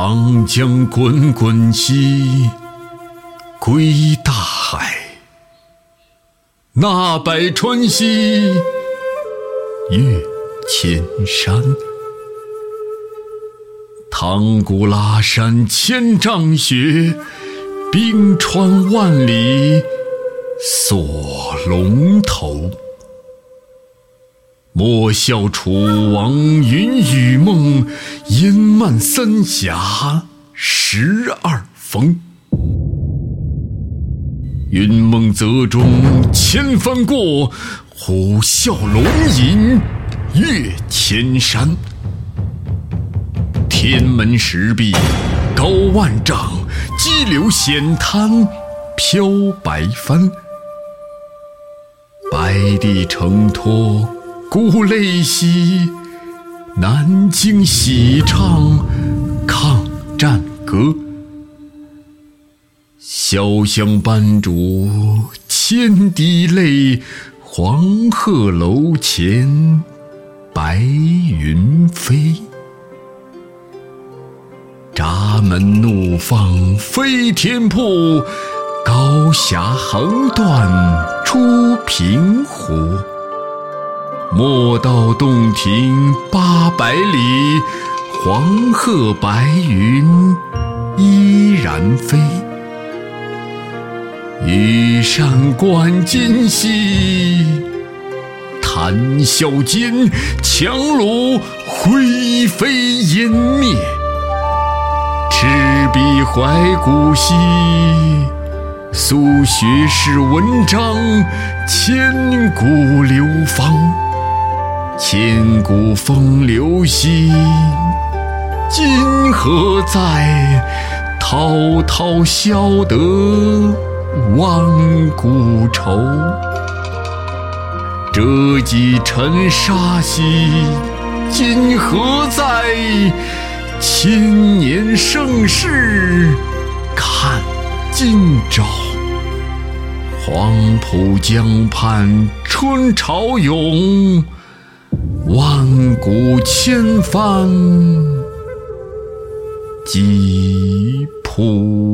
长江滚滚兮，归大海；纳百川兮，越千山。唐古拉山千丈雪，冰川万里锁龙头。莫笑楚王云雨梦，烟漫三峡十二峰。云梦泽中千帆过，虎啸龙吟越千山。天门石壁高万丈，激流险滩飘白帆。白帝承托。故泪兮，南京喜唱抗战歌。潇湘斑竹千滴泪，黄鹤楼前白云飞。闸门怒放飞天瀑，高峡横断出平湖。莫道洞庭八百里，黄鹤白云依然飞。羽扇纶巾兮，谈笑间，樯橹灰飞烟灭。赤壁怀古兮，苏学士文章千古流芳。千古风流兮，今何在？滔滔消得万古愁。折戟沉沙兮，今何在？千年盛世看今朝。黄浦江畔春潮涌。万古千帆济浦。